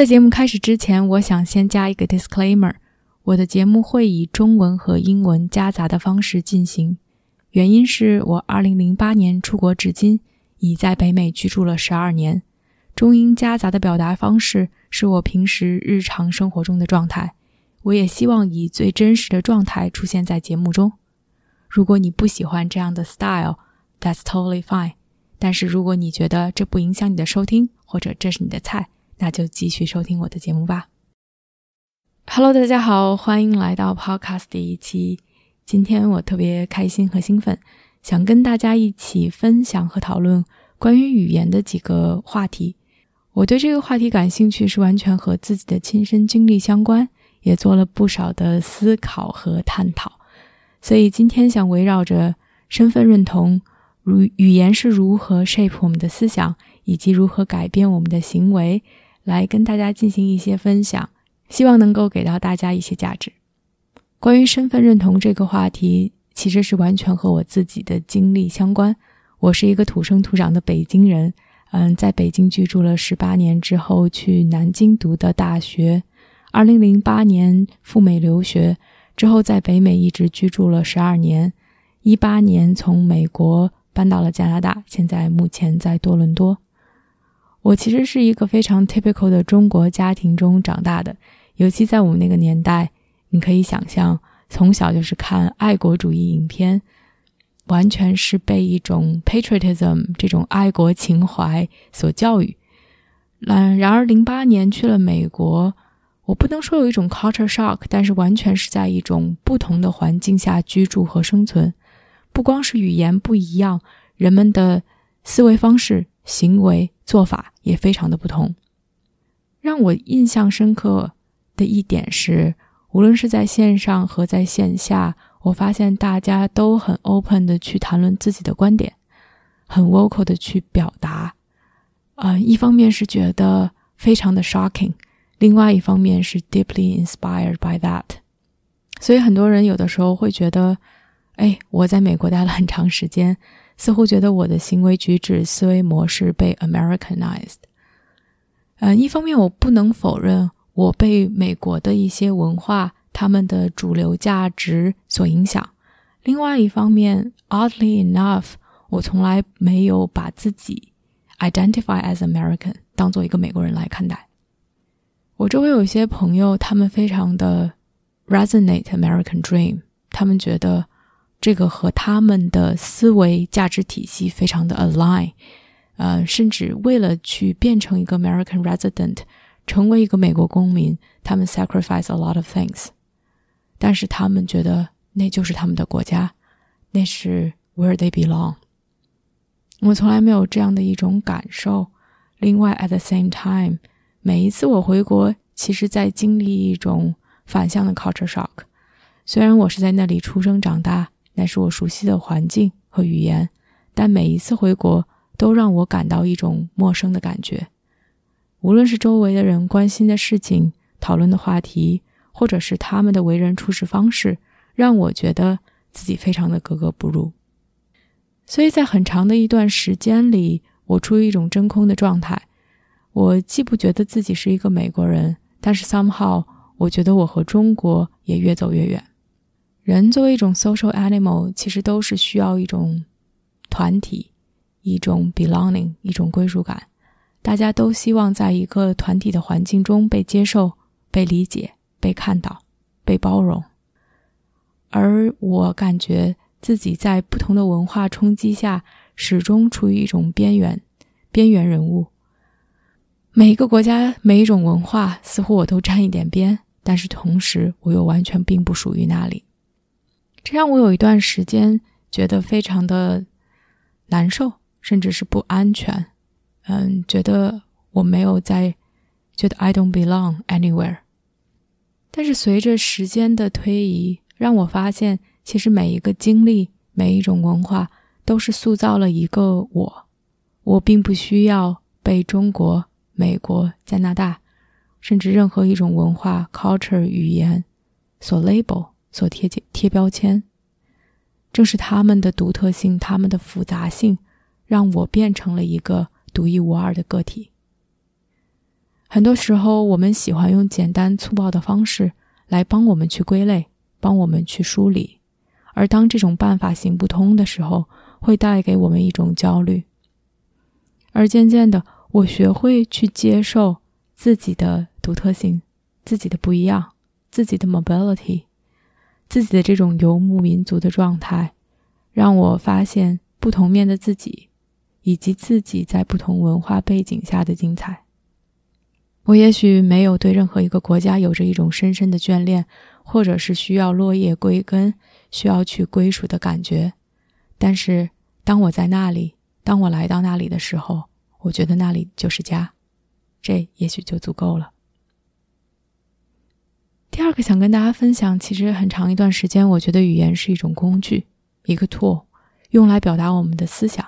在节目开始之前，我想先加一个 disclaimer：我的节目会以中文和英文夹杂的方式进行，原因是我2008年出国至今，已在北美居住了十二年。中英夹杂的表达方式是我平时日常生活中的状态，我也希望以最真实的状态出现在节目中。如果你不喜欢这样的 style，that's totally fine。但是如果你觉得这不影响你的收听，或者这是你的菜，那就继续收听我的节目吧。Hello，大家好，欢迎来到 Podcast 第一期。今天我特别开心和兴奋，想跟大家一起分享和讨论关于语言的几个话题。我对这个话题感兴趣，是完全和自己的亲身经历相关，也做了不少的思考和探讨。所以今天想围绕着身份认同，如语言是如何 shape 我们的思想，以及如何改变我们的行为。来跟大家进行一些分享，希望能够给到大家一些价值。关于身份认同这个话题，其实是完全和我自己的经历相关。我是一个土生土长的北京人，嗯，在北京居住了十八年之后，去南京读的大学。二零零八年赴美留学之后，在北美一直居住了十二年。一八年从美国搬到了加拿大，现在目前在多伦多。我其实是一个非常 typical 的中国家庭中长大的，尤其在我们那个年代，你可以想象，从小就是看爱国主义影片，完全是被一种 patriotism 这种爱国情怀所教育。嗯，然而零八年去了美国，我不能说有一种 culture shock，但是完全是在一种不同的环境下居住和生存，不光是语言不一样，人们的思维方式。行为做法也非常的不同。让我印象深刻的一点是，无论是在线上和在线下，我发现大家都很 open 的去谈论自己的观点，很 vocal 的去表达。啊，一方面是觉得非常的 shocking，另外一方面是 deeply inspired by that。所以很多人有的时候会觉得，哎，我在美国待了很长时间。似乎觉得我的行为举止、思维模式被 Americanized。嗯，一方面我不能否认我被美国的一些文化、他们的主流价值所影响；另外一方面，oddly enough，我从来没有把自己 identify as American 当做一个美国人来看待。我周围有一些朋友，他们非常的 resonate American dream，他们觉得。这个和他们的思维价值体系非常的 align，呃，甚至为了去变成一个 American resident，成为一个美国公民，他们 sacrifice a lot of things，但是他们觉得那就是他们的国家，那是 where they belong。我从来没有这样的一种感受。另外，at the same time，每一次我回国，其实在经历一种反向的 culture shock。虽然我是在那里出生长大。那是我熟悉的环境和语言，但每一次回国都让我感到一种陌生的感觉。无论是周围的人关心的事情、讨论的话题，或者是他们的为人处事方式，让我觉得自己非常的格格不入。所以在很长的一段时间里，我处于一种真空的状态。我既不觉得自己是一个美国人，但是 somehow 我觉得我和中国也越走越远。人作为一种 social animal，其实都是需要一种团体、一种 belonging、一种归属感。大家都希望在一个团体的环境中被接受、被理解、被看到、被包容。而我感觉自己在不同的文化冲击下，始终处于一种边缘、边缘人物。每一个国家、每一种文化，似乎我都沾一点边，但是同时我又完全并不属于那里。这让我有一段时间觉得非常的难受，甚至是不安全。嗯，觉得我没有在觉得 I don't belong anywhere。但是随着时间的推移，让我发现，其实每一个经历，每一种文化，都是塑造了一个我。我并不需要被中国、美国、加拿大，甚至任何一种文化 （culture） 语言所 label、所贴贴标签。正是他们的独特性、他们的复杂性，让我变成了一个独一无二的个体。很多时候，我们喜欢用简单粗暴的方式来帮我们去归类，帮我们去梳理，而当这种办法行不通的时候，会带给我们一种焦虑。而渐渐的，我学会去接受自己的独特性、自己的不一样、自己的 mobility、自己的这种游牧民族的状态，让我发现不同面的自己，以及自己在不同文化背景下的精彩。我也许没有对任何一个国家有着一种深深的眷恋，或者是需要落叶归根、需要去归属的感觉。但是，当我在那里，当我来到那里的时候，我觉得那里就是家，这也许就足够了。第二个想跟大家分享，其实很长一段时间，我觉得语言是一种工具，一个 tool，用来表达我们的思想。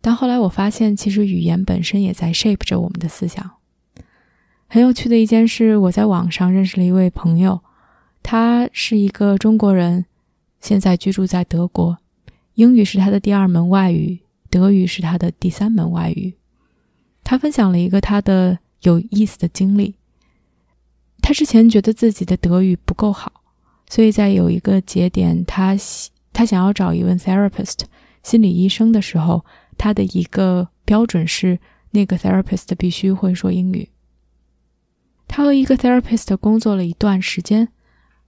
但后来我发现，其实语言本身也在 shape 着我们的思想。很有趣的一件事，我在网上认识了一位朋友，他是一个中国人，现在居住在德国，英语是他的第二门外语，德语是他的第三门外语。他分享了一个他的有意思的经历。他之前觉得自己的德语不够好，所以在有一个节点，他他想要找一位 therapist 心理医生的时候。他的一个标准是，那个 therapist 必须会说英语。他和一个 therapist 工作了一段时间，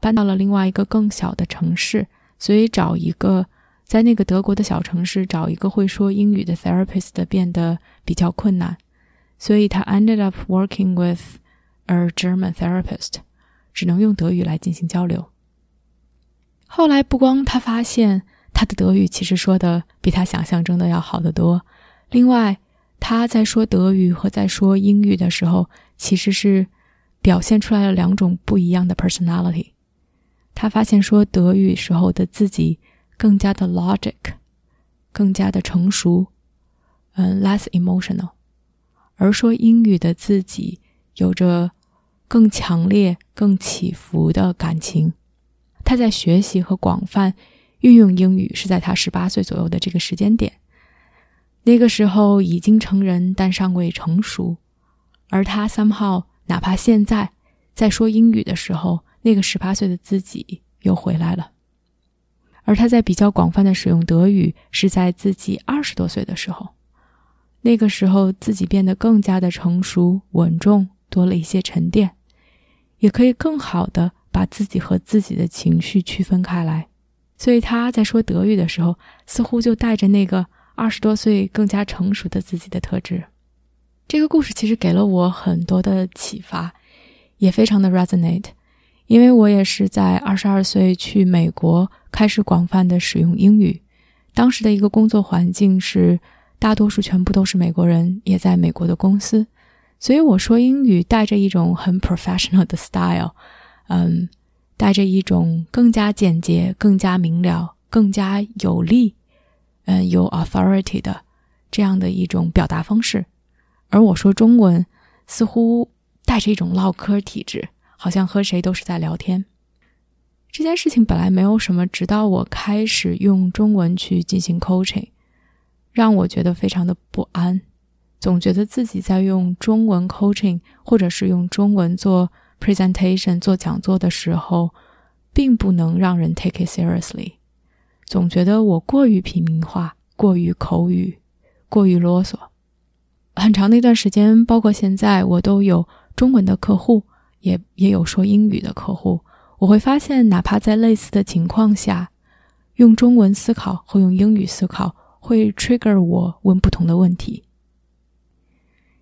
搬到了另外一个更小的城市，所以找一个在那个德国的小城市找一个会说英语的 therapist 变得比较困难，所以他 ended up working with a German therapist，只能用德语来进行交流。后来不光他发现。他的德语其实说的比他想象中的要好得多。另外，他在说德语和在说英语的时候，其实是表现出来了两种不一样的 personality。他发现说德语时候的自己更加的 logic，更加的成熟，嗯，less emotional；而说英语的自己有着更强烈、更起伏的感情。他在学习和广泛。运用英语是在他十八岁左右的这个时间点，那个时候已经成人，但尚未成熟。而他三号，哪怕现在在说英语的时候，那个十八岁的自己又回来了。而他在比较广泛的使用德语，是在自己二十多岁的时候，那个时候自己变得更加的成熟稳重，多了一些沉淀，也可以更好的把自己和自己的情绪区分开来。所以他在说德语的时候，似乎就带着那个二十多岁更加成熟的自己的特质。这个故事其实给了我很多的启发，也非常的 resonate，因为我也是在二十二岁去美国开始广泛的使用英语。当时的一个工作环境是大多数全部都是美国人，也在美国的公司，所以我说英语带着一种很 professional 的 style，嗯。带着一种更加简洁、更加明了、更加有力，嗯，有 authority 的这样的一种表达方式，而我说中文似乎带着一种唠嗑体质，好像和谁都是在聊天。这件事情本来没有什么，直到我开始用中文去进行 coaching，让我觉得非常的不安，总觉得自己在用中文 coaching，或者是用中文做。presentation 做讲座的时候，并不能让人 take it seriously，总觉得我过于平民化，过于口语，过于啰嗦。很长的一段时间，包括现在，我都有中文的客户，也也有说英语的客户。我会发现，哪怕在类似的情况下，用中文思考和用英语思考会 trigger 我问不同的问题。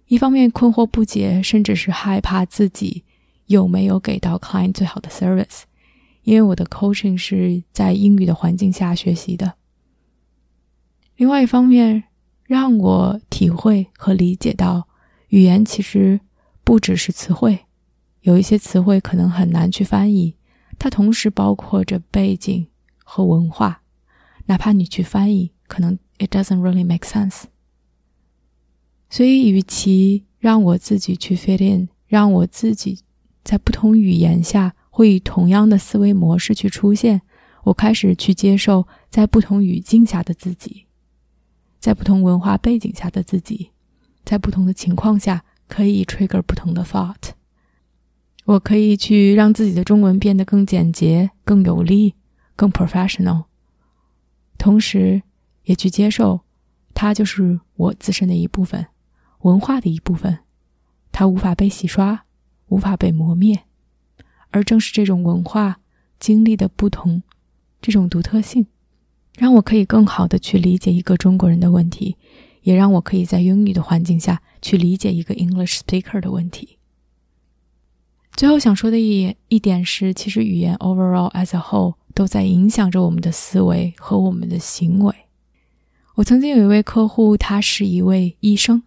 一方面困惑不解，甚至是害怕自己。有没有给到 client 最好的 service？因为我的 coaching 是在英语的环境下学习的。另外一方面，让我体会和理解到语言其实不只是词汇，有一些词汇可能很难去翻译，它同时包括着背景和文化，哪怕你去翻译，可能 it doesn't really make sense。所以，与其让我自己去 fit in，让我自己在不同语言下会以同样的思维模式去出现，我开始去接受在不同语境下的自己，在不同文化背景下的自己，在不同的情况下可以 trigger 不同的 thought。我可以去让自己的中文变得更简洁、更有力、更 professional，同时也去接受它就是我自身的一部分。文化的一部分，它无法被洗刷，无法被磨灭，而正是这种文化经历的不同，这种独特性，让我可以更好的去理解一个中国人的问题，也让我可以在英语的环境下去理解一个 English speaker 的问题。最后想说的一一点是，其实语言 overall as a whole 都在影响着我们的思维和我们的行为。我曾经有一位客户，他是一位医生。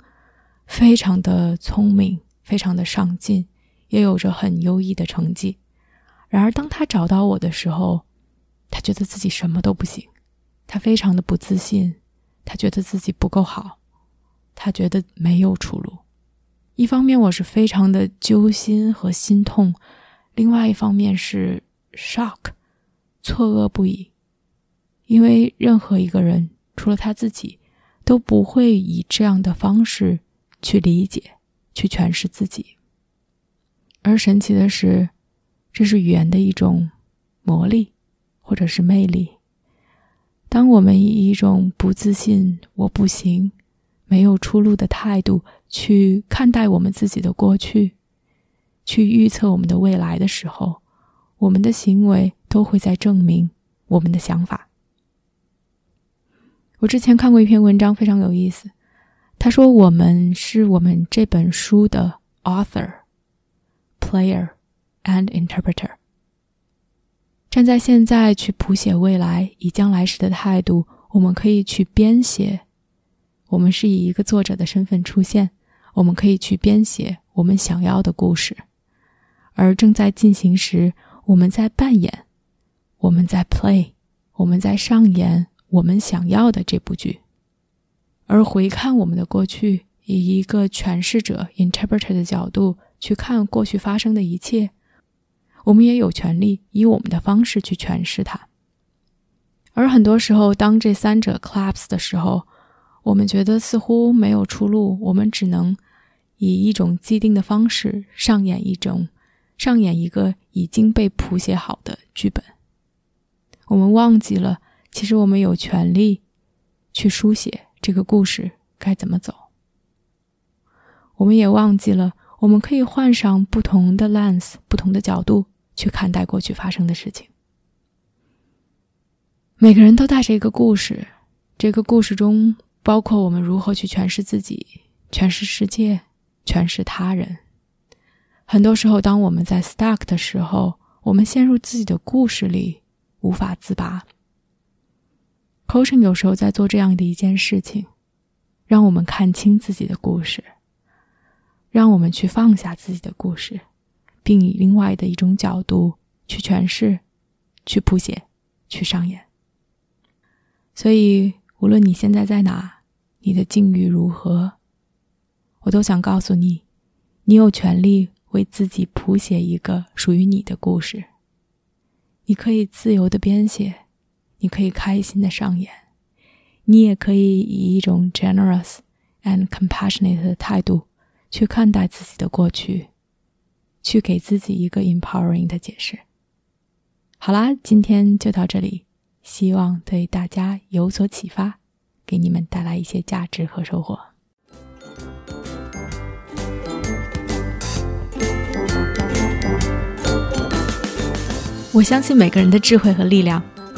非常的聪明，非常的上进，也有着很优异的成绩。然而，当他找到我的时候，他觉得自己什么都不行，他非常的不自信，他觉得自己不够好，他觉得没有出路。一方面，我是非常的揪心和心痛；另外一方面是 shock，错愕不已，因为任何一个人除了他自己，都不会以这样的方式。去理解，去诠释自己。而神奇的是，这是语言的一种魔力，或者是魅力。当我们以一种不自信、我不行、没有出路的态度去看待我们自己的过去，去预测我们的未来的时候，我们的行为都会在证明我们的想法。我之前看过一篇文章，非常有意思。他说：“我们是我们这本书的 author, player, and interpreter。站在现在去谱写未来，以将来时的态度，我们可以去编写。我们是以一个作者的身份出现，我们可以去编写我们想要的故事。而正在进行时，我们在扮演，我们在 play，我们在上演我们想要的这部剧。”而回看我们的过去，以一个诠释者 （interpreter） 的角度去看过去发生的一切，我们也有权利以我们的方式去诠释它。而很多时候，当这三者 collapse 的时候，我们觉得似乎没有出路，我们只能以一种既定的方式上演一种上演一个已经被谱写好的剧本。我们忘记了，其实我们有权利去书写。这个故事该怎么走？我们也忘记了，我们可以换上不同的 lens、不同的角度去看待过去发生的事情。每个人都带着一个故事，这个故事中包括我们如何去诠释自己、诠释世界、诠释他人。很多时候，当我们在 stuck 的时候，我们陷入自己的故事里，无法自拔。Coaching 有时候在做这样的一件事情，让我们看清自己的故事，让我们去放下自己的故事，并以另外的一种角度去诠释、去谱写、去上演。所以，无论你现在在哪，你的境遇如何，我都想告诉你，你有权利为自己谱写一个属于你的故事。你可以自由的编写。你可以开心的上演，你也可以以一种 generous and compassionate 的态度去看待自己的过去，去给自己一个 empowering 的解释。好啦，今天就到这里，希望对大家有所启发，给你们带来一些价值和收获。我相信每个人的智慧和力量。